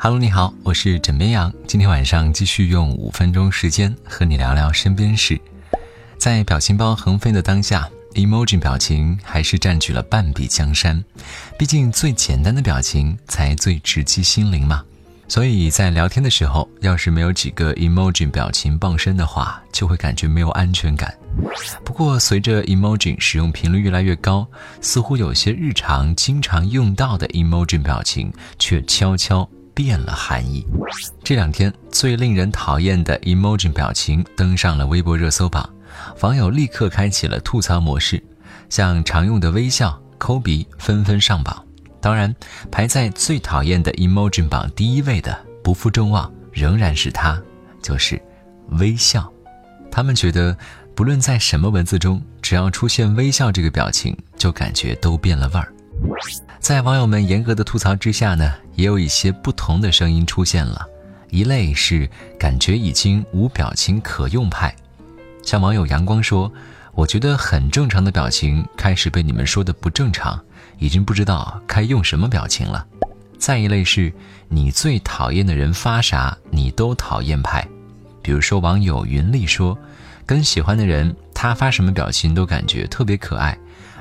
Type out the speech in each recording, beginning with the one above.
Hello，你好，我是枕边羊。今天晚上继续用五分钟时间和你聊聊身边事。在表情包横飞的当下，emoji 表情还是占据了半壁江山。毕竟最简单的表情才最直击心灵嘛。所以在聊天的时候，要是没有几个 emoji 表情傍身的话，就会感觉没有安全感。不过，随着 emoji 使用频率越来越高，似乎有些日常经常用到的 emoji 表情却悄悄变了含义。这两天，最令人讨厌的 emoji 表情登上了微博热搜榜，网友立刻开启了吐槽模式，像常用的微笑、抠鼻纷纷上榜。当然，排在最讨厌的 emoji 榜第一位的，不负众望，仍然是他，就是微笑。他们觉得，不论在什么文字中，只要出现微笑这个表情，就感觉都变了味儿。在网友们严格的吐槽之下呢，也有一些不同的声音出现了。一类是感觉已经无表情可用派，像网友阳光说：“我觉得很正常的表情，开始被你们说的不正常。”已经不知道该用什么表情了。再一类是，你最讨厌的人发啥你都讨厌派。比如说，网友云丽说，跟喜欢的人他发什么表情都感觉特别可爱，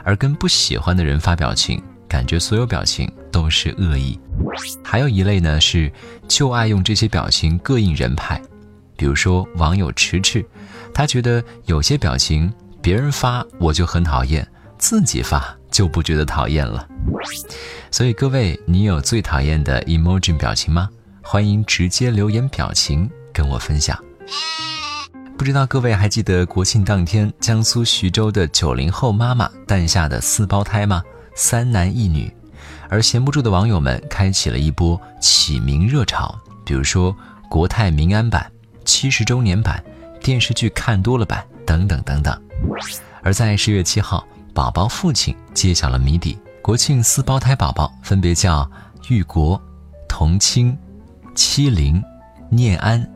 而跟不喜欢的人发表情，感觉所有表情都是恶意。还有一类呢是就爱用这些表情膈应人派。比如说，网友迟迟，他觉得有些表情别人发我就很讨厌，自己发。就不觉得讨厌了，所以各位，你有最讨厌的 emoji 表情吗？欢迎直接留言表情跟我分享。不知道各位还记得国庆当天江苏徐州的九零后妈妈诞下的四胞胎吗？三男一女，而闲不住的网友们开启了一波起名热潮，比如说国泰民安版、七十周年版、电视剧看多了版等等等等。而在十月七号。宝宝父亲揭晓了谜底：国庆四胞胎宝宝分别叫玉国、童清、七零、念安，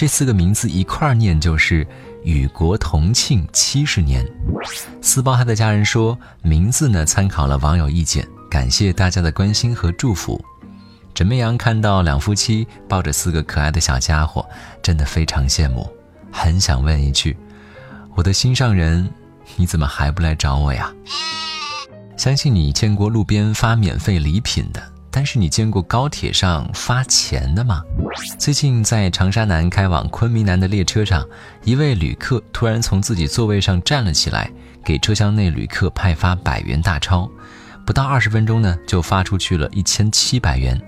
这四个名字一块儿念就是“与国同庆七十年”。四胞胎的家人说，名字呢参考了网友意见，感谢大家的关心和祝福。枕妹阳看到两夫妻抱着四个可爱的小家伙，真的非常羡慕，很想问一句：我的心上人。你怎么还不来找我呀？相信你见过路边发免费礼品的，但是你见过高铁上发钱的吗？最近在长沙南开往昆明南的列车上，一位旅客突然从自己座位上站了起来，给车厢内旅客派发百元大钞，不到二十分钟呢，就发出去了一千七百元。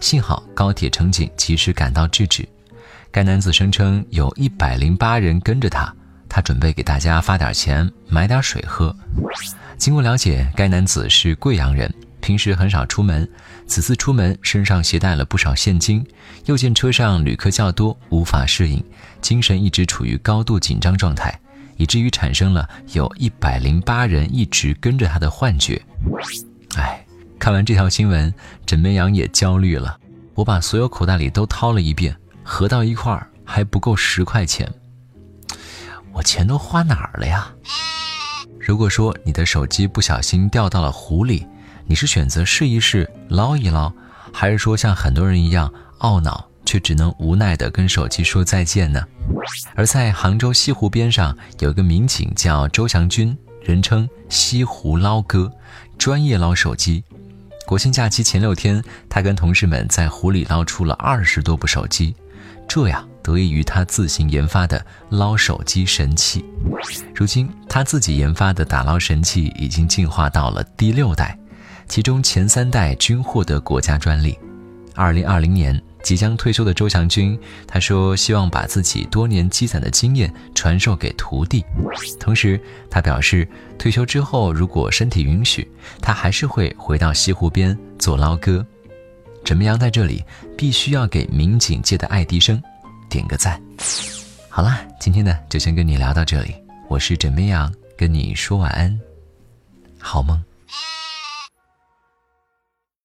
幸好高铁乘警及时赶到制止。该男子声称有一百零八人跟着他。他准备给大家发点钱，买点水喝。经过了解，该男子是贵阳人，平时很少出门。此次出门，身上携带了不少现金，又见车上旅客较多，无法适应，精神一直处于高度紧张状态，以至于产生了有一百零八人一直跟着他的幻觉。哎，看完这条新闻，枕边羊也焦虑了。我把所有口袋里都掏了一遍，合到一块儿还不够十块钱。我钱都花哪儿了呀？如果说你的手机不小心掉到了湖里，你是选择试一试捞一捞，还是说像很多人一样懊恼却只能无奈地跟手机说再见呢？而在杭州西湖边上有一个民警叫周祥军，人称西湖捞哥，专业捞手机。国庆假期前六天，他跟同事们在湖里捞出了二十多部手机，这呀。得益于他自行研发的捞手机神器，如今他自己研发的打捞神器已经进化到了第六代，其中前三代均获得国家专利。二零二零年即将退休的周祥军，他说希望把自己多年积攒的经验传授给徒弟，同时他表示退休之后如果身体允许，他还是会回到西湖边做捞哥。枕梅羊在这里必须要给民警界的爱迪生。点个赞，好啦，今天呢就先跟你聊到这里。我是枕边羊，跟你说晚安，好梦。